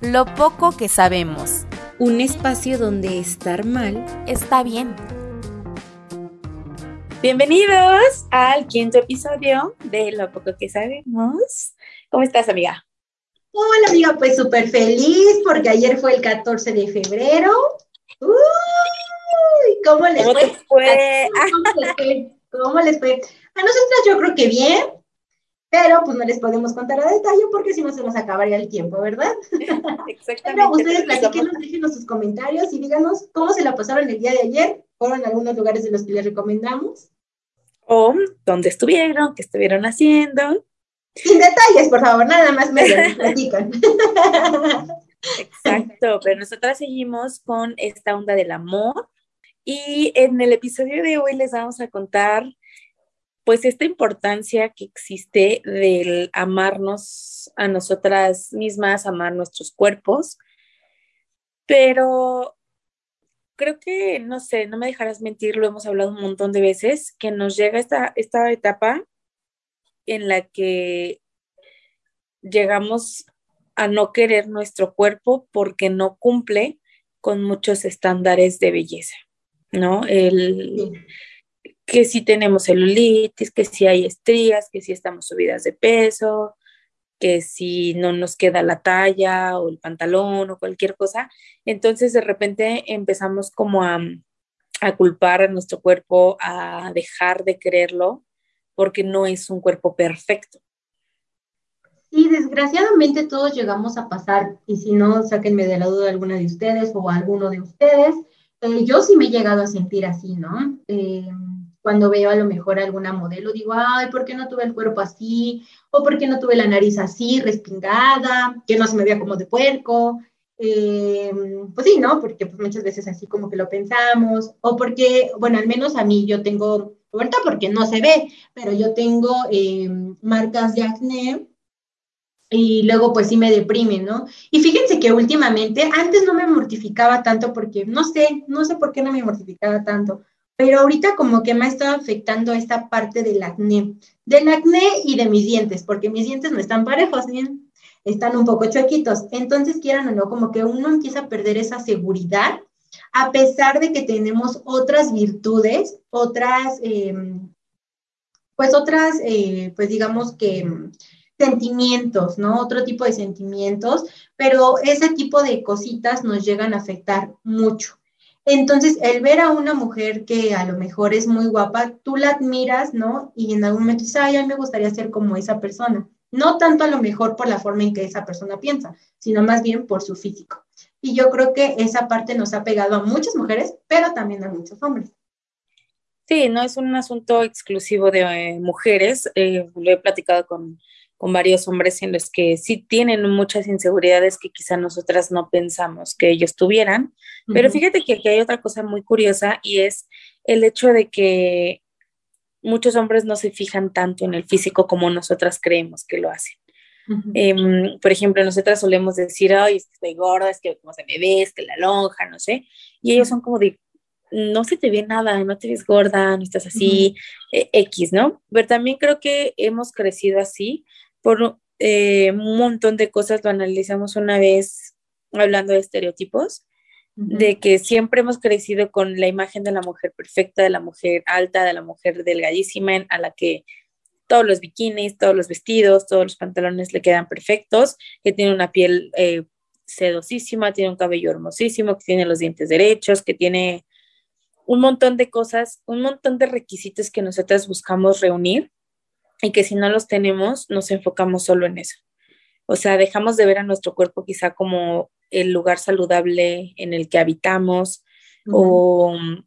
lo poco que sabemos. Un espacio donde estar mal está bien. Bienvenidos al quinto episodio de Lo poco que sabemos. ¿Cómo estás, amiga? Hola, amiga, pues súper feliz porque ayer fue el 14 de febrero. Uy, ¿cómo les ¿Cómo fue? te fue? ¿Cómo les fue? ¿Cómo les fue? A nosotras yo creo que bien, pero pues no les podemos contar a detalle porque si no se nos acabaría el tiempo, ¿verdad? Exactamente. Pero ustedes platíquenos, déjenos sus comentarios y díganos cómo se la pasaron el día de ayer. ¿Fueron algunos lugares de los que les recomendamos? O dónde estuvieron, qué estuvieron haciendo. Sin detalles, por favor, nada más me platican. Exacto, pero nosotras seguimos con esta onda del amor y en el episodio de hoy les vamos a contar pues esta importancia que existe del amarnos a nosotras mismas, amar nuestros cuerpos, pero creo que, no sé, no me dejarás mentir, lo hemos hablado un montón de veces, que nos llega esta, esta etapa en la que llegamos a no querer nuestro cuerpo porque no cumple con muchos estándares de belleza, ¿no? El, que si tenemos celulitis, que si hay estrías, que si estamos subidas de peso, que si no nos queda la talla o el pantalón o cualquier cosa. Entonces de repente empezamos como a, culpar a nuestro cuerpo, a dejar de quererlo porque no es un cuerpo perfecto. Sí, desgraciadamente todos llegamos a pasar, y si no, sáquenme de la duda alguna de ustedes o alguno de ustedes. Eh, yo sí me he llegado a sentir así, ¿no? Eh, cuando veo a lo mejor alguna modelo, digo, ay, ¿por qué no tuve el cuerpo así? ¿O por qué no tuve la nariz así, respingada? Que no se me veía como de puerco. Eh, pues sí, ¿no? Porque pues, muchas veces así como que lo pensamos. O porque, bueno, al menos a mí yo tengo, ahorita porque no se ve, pero yo tengo eh, marcas de acné y luego pues sí me deprime, ¿no? Y fíjense que últimamente, antes no me mortificaba tanto porque, no sé, no sé por qué no me mortificaba tanto, pero ahorita como que me ha estado afectando esta parte del acné, del acné y de mis dientes, porque mis dientes no están parejos, bien, están un poco chuequitos, entonces quieran o no, como que uno empieza a perder esa seguridad, a pesar de que tenemos otras virtudes, otras, eh, pues otras, eh, pues digamos que sentimientos, ¿no? Otro tipo de sentimientos, pero ese tipo de cositas nos llegan a afectar mucho. Entonces, el ver a una mujer que a lo mejor es muy guapa, tú la admiras, ¿no? Y en algún momento dices, ay, a mí me gustaría ser como esa persona. No tanto a lo mejor por la forma en que esa persona piensa, sino más bien por su físico. Y yo creo que esa parte nos ha pegado a muchas mujeres, pero también a muchos hombres. Sí, no es un asunto exclusivo de eh, mujeres, eh, lo he platicado con, con varios hombres en los que sí tienen muchas inseguridades que quizá nosotras no pensamos que ellos tuvieran, pero Ujú. fíjate que aquí hay otra cosa muy curiosa y es el hecho de que muchos hombres no se fijan tanto en el físico como nosotras creemos que lo hacen. Ujú. Em, por ejemplo, nosotras solemos decir, ay, es que estoy gorda, es que como se me ve, es que la lonja, no sé, y ellos son como de, no se te ve nada, no te ves gorda, no estás así, eh, X, ¿no? Pero también creo que hemos crecido así por eh, un montón de cosas, lo analizamos una vez hablando de estereotipos, de que siempre hemos crecido con la imagen de la mujer perfecta, de la mujer alta, de la mujer delgadísima, a la que todos los bikinis, todos los vestidos, todos los pantalones le quedan perfectos, que tiene una piel eh, sedosísima, tiene un cabello hermosísimo, que tiene los dientes derechos, que tiene un montón de cosas, un montón de requisitos que nosotras buscamos reunir y que si no los tenemos, nos enfocamos solo en eso. O sea, dejamos de ver a nuestro cuerpo quizá como el lugar saludable en el que habitamos Ujú. o mm,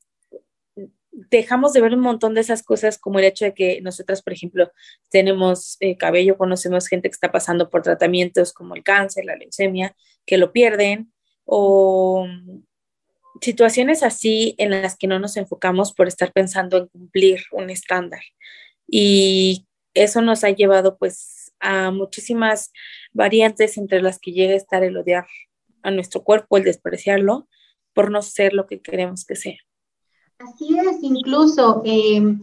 dejamos de ver un montón de esas cosas como el hecho de que nosotras, por ejemplo, tenemos eh, cabello, conocemos gente que está pasando por tratamientos como el cáncer, la leucemia, que lo pierden, o situaciones así en las que no nos enfocamos por estar pensando en cumplir un estándar. Y eso nos ha llevado pues a muchísimas variantes entre las que llega a estar el odiar a nuestro cuerpo, el despreciarlo por no ser lo que queremos que sea. Así es, incluso, em,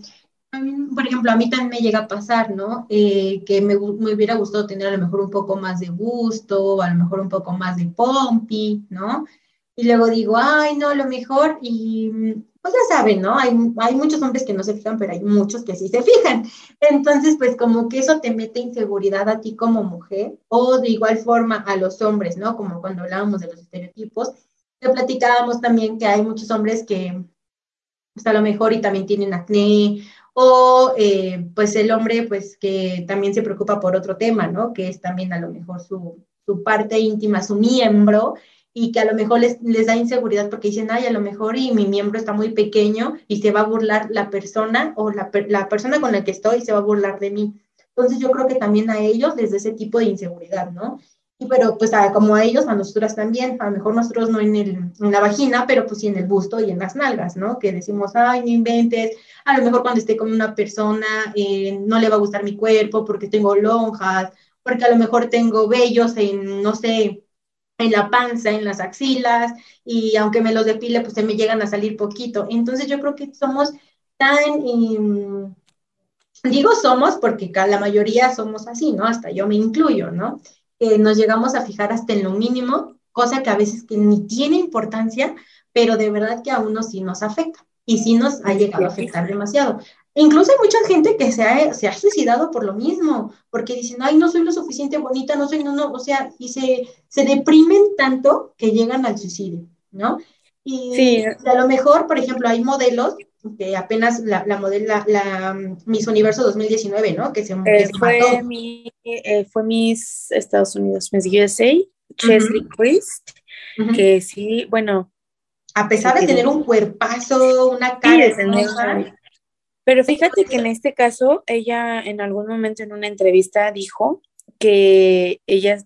por ejemplo, a mí también me llega a pasar, ¿no? Eh, que me, me, hubiera gustado tener a lo mejor un poco más de gusto, a lo mejor un poco más de pompi, ¿no? Y luego digo, ay, no, lo mejor, y pues ya saben, ¿no? Hay, hay muchos hombres que no se fijan, pero hay muchos que sí se fijan. Entonces, pues como que eso te mete inseguridad a ti como mujer, o de igual forma a los hombres, ¿no? Como cuando hablábamos de los estereotipos, que platicábamos también que hay muchos hombres que pues a lo mejor y también tienen acné, o eh, pues el hombre pues que también se preocupa por otro tema, ¿no? Que es también a lo mejor su, su parte íntima, su miembro, y que a lo mejor les, les, da inseguridad porque dicen, ay, a lo mejor y mi miembro está muy pequeño y se va a burlar la persona o la, la persona con la que estoy se va a burlar de mí. Entonces yo creo que también a ellos les da ese tipo de inseguridad, ¿no? Y pero pues como a ellos, a nosotras también, a lo mejor nosotros no en, el, en la vagina, pero pues sí en el busto y en las nalgas, ¿no? Que decimos, ay, no inventes, a lo mejor cuando esté con una persona eh, no le va a gustar mi cuerpo porque tengo lonjas, porque a lo mejor tengo vellos en, no sé, en la panza, en las axilas, y aunque me los depile, pues se me llegan a salir poquito. Entonces yo creo que somos tan... Digo somos porque la mayoría somos así, ¿no? Hasta yo me incluyo, ¿no? que nos llegamos a fijar hasta en lo mínimo, cosa que a veces que ni tiene importancia, pero de verdad que a uno sí nos afecta y sí nos ha llegado a afectar demasiado. Incluso hay mucha gente que se ha, se ha suicidado por lo mismo, porque dicen, ay, no soy lo suficiente bonita, no soy, no, no, o sea, y se, se deprimen tanto que llegan al suicidio, ¿no? Y sí. a lo mejor, por ejemplo, hay modelos que apenas la, la modela, la, Miss Universo 2019, ¿no? Que se, eh, fue, mi, eh, fue Miss Estados Unidos, Miss USA, Chesley Christ, que sí, bueno. A pesar de tener un cuerpazo, una cara Pero fíjate que en este caso, ella en algún momento en una entrevista dijo que ella,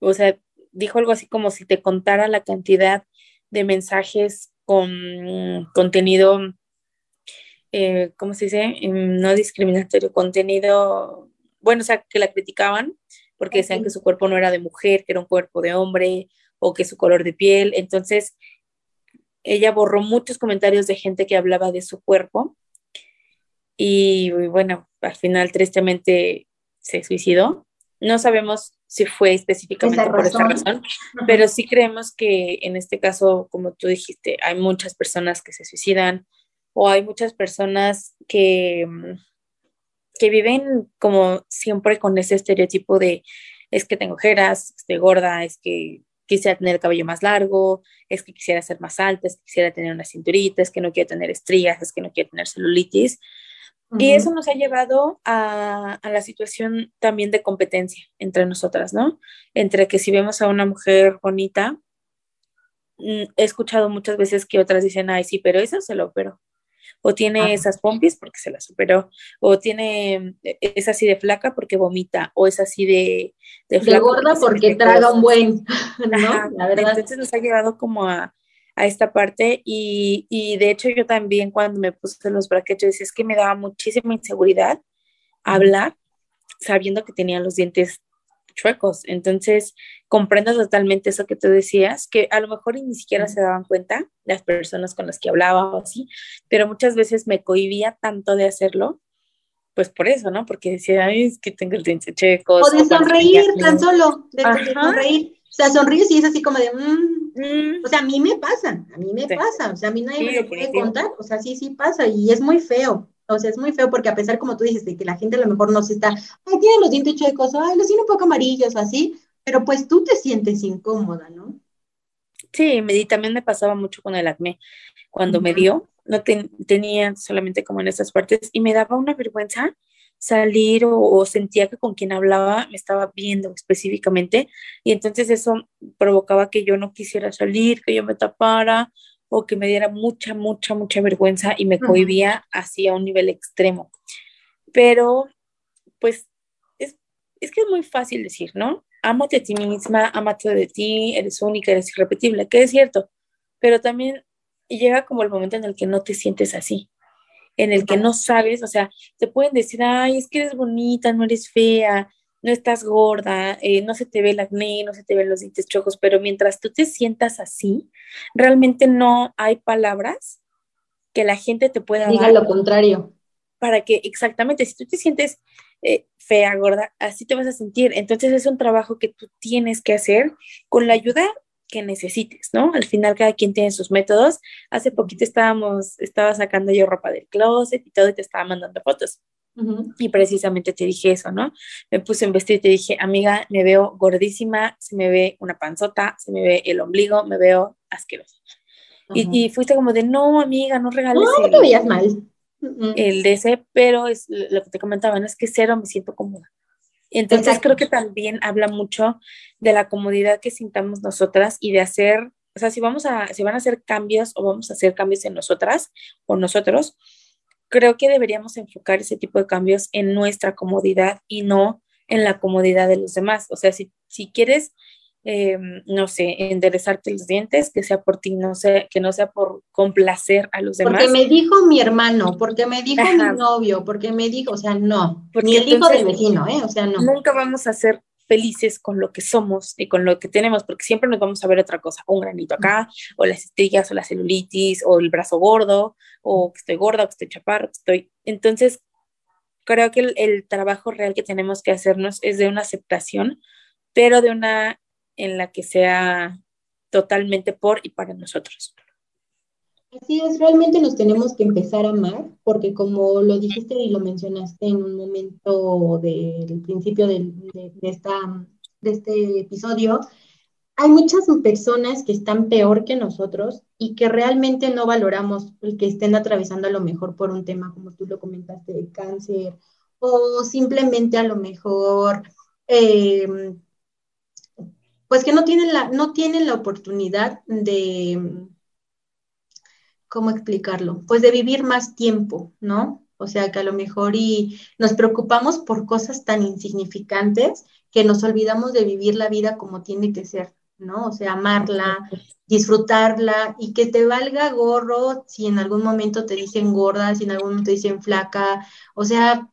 o sea, dijo algo así como si te contara la cantidad de mensajes con contenido, eh, ¿cómo se dice? Mm, no discriminatorio, contenido, bueno, o sea, que la criticaban porque decían que su cuerpo no era de mujer, que era un cuerpo de hombre o que su color de piel. Entonces, ella borró muchos comentarios de gente que hablaba de su cuerpo y bueno, al final tristemente se suicidó. No sabemos si fue específicamente por esa razón, pero sí creemos que en este caso, como tú dijiste, hay muchas personas que se suicidan o hay muchas personas que, mm, que viven como siempre con ese estereotipo de es que tengo ojeras, estoy gorda, es que quisiera tener el cabello más largo, es que quisiera ser más alta, es que quisiera tener una cinturita, es que no quiero tener estrías, es que no quiero tener celulitis. Y eso nos ha llevado a, la situación también de competencia entre nosotras, ¿no? Entre que si vemos a una mujer bonita, mm, he escuchado muchas veces que otras dicen, ay, sí, pero esa se lo operó. O tiene esas pompis porque se las superó. O tiene, e, es así de flaca porque vomita. O es así de... De, gorda porque, traga un buen, ¿no? La verdad. Entonces nos ha llevado como a, a esta parte y, y, de hecho yo también cuando me puse los brackets es que me daba muchísima inseguridad hablar sabiendo que tenía los dientes chuecos. Entonces, comprendo totalmente eso que tú decías, que a lo mejor ni siquiera se daban cuenta las personas con las que hablaba o así, pero muchas veces me cohibía tanto de hacerlo, pues por eso, ¿no? Porque decía, Ay, es que tengo el diente chueco. O de sonreír tan solo, de, sonreír. O sea, sonríes y es así como de, mmm, Mm. O sea, a mí me pasa, a mí me pasa, o sea, a mí nadie me lo puede contar, o sea, sí, sí pasa y es muy feo, o sea, es muy feo porque a pesar, como tú dices, de que la gente a lo mejor no se está, ay, tiene los dientes chuecos, ay, los tiene un poco amarillos o así, pero pues tú te sientes incómoda, ¿no? Sí, me, también me pasaba mucho con el acné. Cuando me dio, no tenía solamente como en esas partes y me daba una vergüenza salir o, sentía que con quien hablaba me estaba viendo específicamente y entonces eso provocaba que yo no quisiera salir, que yo me tapara o que me diera mucha, mucha, mucha vergüenza y me cohibía así a un nivel extremo. Pero, pues, es, es que es muy fácil decir, ¿no? Amate a ti misma, amate de ti, eres única, eres irrepetible, que es cierto, pero también llega como el momento en el que no te sientes así, en el que no sabes, o sea, te pueden decir, ay, es que eres bonita, no eres fea, no estás gorda, eh, no se te ve el acné, no se te ven los dientes chojos, pero mientras tú te sientas así, realmente no hay palabras que la gente te pueda Diga lo contrario. Para que, exactamente, si tú te sientes eh, fea, gorda, así te vas a sentir. Entonces es un trabajo que tú tienes que hacer con la ayuda que necesites, ¿no? Al final cada quien tiene sus métodos. Hace poquito estábamos, estaba sacando yo ropa del closet y todo y te estaba mandando fotos. Y precisamente te dije eso, ¿no? Me puse en vestido y te dije, amiga, me veo gordísima, se me ve una panzota, se me ve el ombligo, me veo asquerosa. y, fuiste como de, no, amiga, no regales. No, el, te veías mal. El de ese, pero es lo que te comentaba, no es que cero me siento cómoda. Entonces creo que también habla mucho de la comodidad que sintamos nosotras y de hacer, o sea, si vamos a, si van a hacer cambios o vamos a hacer cambios en nosotras o nosotros, creo que deberíamos enfocar ese tipo de cambios en nuestra comodidad y no en la comodidad de los demás. O sea, si, si quieres, eh, no sé, enderezarte los dientes, que sea por ti, no sé, que no sea por complacer a los demás. Porque me dijo mi hermano, porque me dijo mi novio, porque me dijo, o sea, no, ni el hijo del vecino, ¿eh? O sea, no. Nunca vamos a ser felices con lo que somos y con lo que tenemos, porque siempre nos vamos a ver otra cosa, un granito acá, o las estrellas, o la celulitis, o el brazo gordo, o que estoy gorda, o que estoy chaparro, que estoy... Entonces, creo que el, trabajo real que tenemos que hacernos es de una aceptación, pero de una en la que sea totalmente por y para nosotros. Así es, realmente nos tenemos que empezar a amar, porque como lo dijiste y lo mencionaste en un momento del principio de, esta, de este episodio, hay muchas personas que están peor que nosotros y que realmente no valoramos el que estén atravesando a lo mejor por un tema, como tú lo comentaste, de cáncer, o simplemente a lo mejor, em, pues que no tienen la, no tienen la oportunidad de ¿cómo explicarlo? Pues de vivir más tiempo, ¿no? O sea, que a lo mejor y nos preocupamos por cosas tan insignificantes que nos olvidamos de vivir la vida como tiene que ser, ¿no? O sea, amarla, disfrutarla y que te valga gorro si en algún momento te dicen gorda, si en algún momento te dicen flaca, o sea,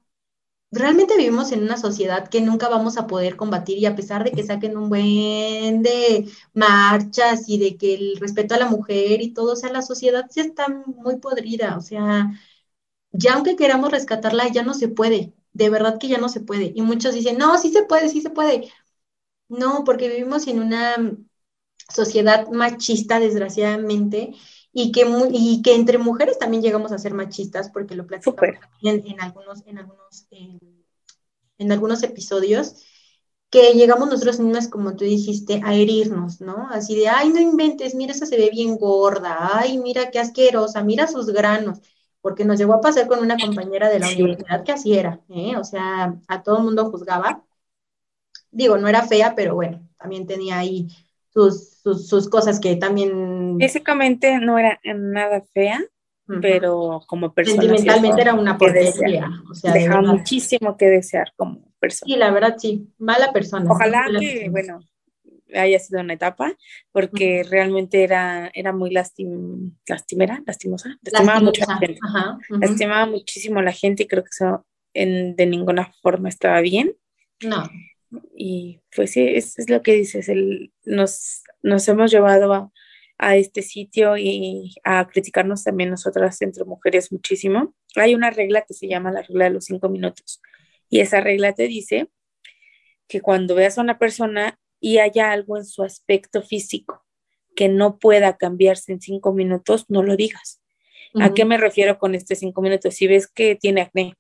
realmente vivimos en una sociedad que nunca vamos a poder combatir y a pesar de que saquen un buen de marchas y de que el respeto a la mujer y todo, o sea, la sociedad ya está muy podrida, o sea, ya aunque queramos rescatarla, ya no se puede, de verdad que ya no se puede. Y muchos dicen, no, sí se puede, sí se puede. No, porque vivimos en una sociedad machista, desgraciadamente, y que, y que entre mujeres también llegamos a ser machistas, porque lo platicamos en, en, algunos, en, algunos, en, algunos episodios, que llegamos nosotros mismas, como tú dijiste, a herirnos, ¿no? Así de, ay, no inventes, mira, esa se ve bien gorda, ay, mira qué asquerosa, mira sus granos, porque nos llegó a pasar con una compañera de la universidad que así era, ¿eh? O sea, a todo el mundo juzgaba. Digo, no era fea, pero bueno, también tenía ahí sus, sus, cosas que también... Físicamente no era nada fea, pero como persona... Sentimentalmente era una porquería. O sea, dejaba muchísimo que desear como persona. Sí, la verdad sí, mala persona. Ojalá que, bueno, haya sido una etapa, porque realmente era, era muy lastim, lastimera, lastimosa, lastimaba mucho la gente. Lastimaba muchísimo a la gente y creo que eso en, de ninguna forma estaba bien. No. Y pues sí, es, es lo que dices, el, nos, nos hemos llevado a, a, este sitio y a criticarnos también nosotras entre mujeres muchísimo. Hay una regla que se llama la regla de los cinco minutos y esa regla te dice que cuando veas a una persona y haya algo en su aspecto físico que no pueda cambiarse en cinco minutos, no lo digas. ¿A qué me refiero con este cinco minutos? Si ves que tiene acné,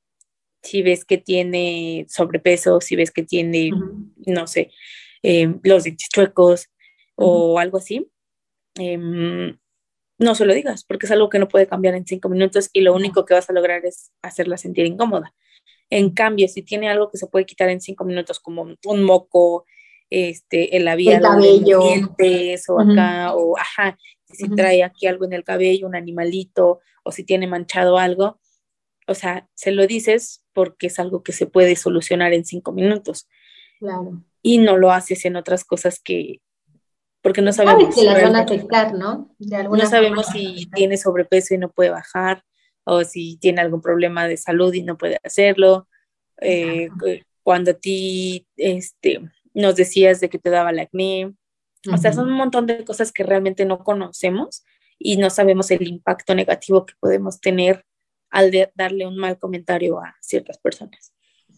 si ves que tiene sobrepeso, si ves que tiene, no sé, em, los dientes chuecos o algo así, em, no se lo digas, porque es algo que no puede cambiar en cinco minutos y lo único que vas a lograr es hacerla sentir incómoda. En cambio, si tiene algo que se puede quitar en cinco minutos, como un moco, este, el labial, el cabello, dientes, o acá, o ajá, si trae aquí algo en el cabello, un animalito, o si tiene manchado algo, o sea, se lo dices porque es algo que se puede solucionar en cinco minutos. Claro. Y no lo haces en otras cosas que, porque no sabemos. que las van a afectar, ¿no? no sabemos si tiene sobrepeso y no puede bajar, o si tiene algún problema de salud y no puede hacerlo. Eh, cuando a ti este, nos decías de que te daba la acné. O sea, son un montón de cosas que realmente no conocemos y no sabemos el impacto negativo que podemos tener al darle un mal comentario a ciertas personas.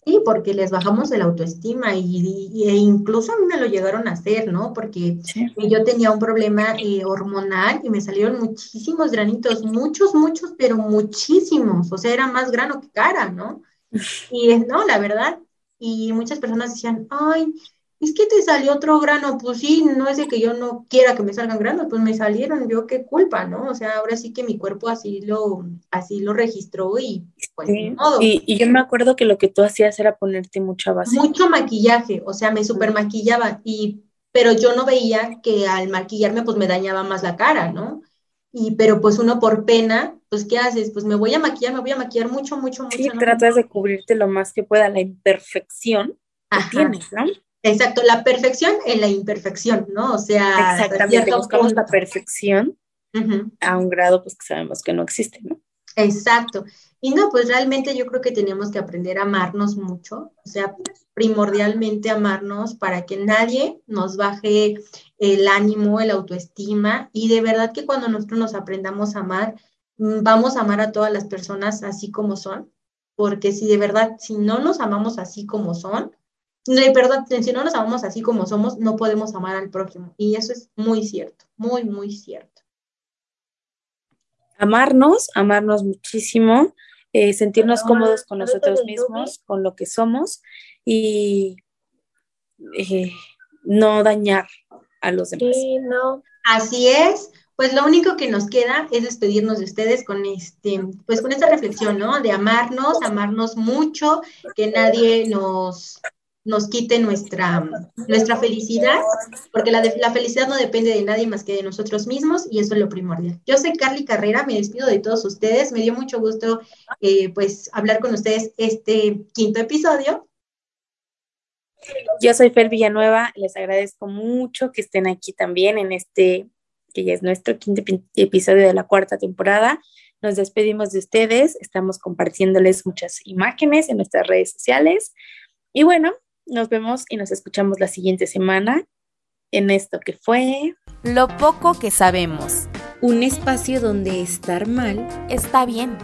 Sí, porque les bajamos el autoestima y, e incluso a mí me lo llegaron a hacer, ¿no? Porque yo tenía un problema eh, hormonal y me salieron muchísimos granitos, muchos, muchos, pero muchísimos. O sea, era más grano que cara, ¿no? Y no, la verdad. Y muchas personas decían, ay, es que te salió otro grano, pues sí, no es de que yo no quiera que me salgan granos, pues me salieron, yo qué culpa, ¿no? O sea, ahora sí que mi cuerpo así lo, así lo registró y pues Y, y, yo me acuerdo que lo que tú hacías era ponerte mucha base. Mucho maquillaje, o sea, me super maquillaba, y, pero yo no veía que al maquillarme pues me dañaba más la cara, ¿no? Y, pero pues uno por pena, pues ¿qué haces? Pues me voy a maquillar, me voy a maquillar mucho, mucho, mucho. Sí, tratas de cubrirte lo más que pueda la imperfección que tienes, ¿no? Exacto, la perfección en la imperfección, ¿no? O sea, exactamente, buscamos la perfección a un grado pues que sabemos que no existe, ¿no? Exacto. Y no, pues realmente yo creo que tenemos que aprender a amarnos mucho, o sea, primordialmente amarnos para que nadie nos baje el ánimo, el autoestima y de verdad que cuando nosotros nos aprendamos a amar, mm, vamos a amar a todas las personas así como son, porque si de verdad, si no nos amamos así como son, perdón, si no nos amamos así como somos, no podemos amar al prójimo. Y eso es muy cierto, muy, muy cierto. Amarnos, amarnos muchísimo, eh, sentirnos cómodos con nosotros mismos, con lo que somos y eh, no dañar a los demás. Sí, no. Así es. Pues lo único que nos queda es despedirnos de ustedes con este, pues con esta reflexión, ¿no? De amarnos, amarnos mucho, que nadie nos nos quite nuestra, nuestra felicidad, porque la, la felicidad no depende de nadie más que de nosotros mismos y eso es lo primordial. Yo soy Carly Carrera, me despido de todos ustedes, me dio mucho gusto eh, pues hablar con ustedes este quinto episodio. Yo soy Fer Villanueva, les agradezco mucho que estén aquí también en este, que ya es nuestro quinto episodio de la cuarta temporada. Nos despedimos de ustedes, estamos compartiéndoles muchas imágenes en nuestras redes sociales. Y bueno, nos vemos y nos escuchamos la siguiente semana en esto que fue Lo poco que sabemos. Un espacio donde estar mal está bien.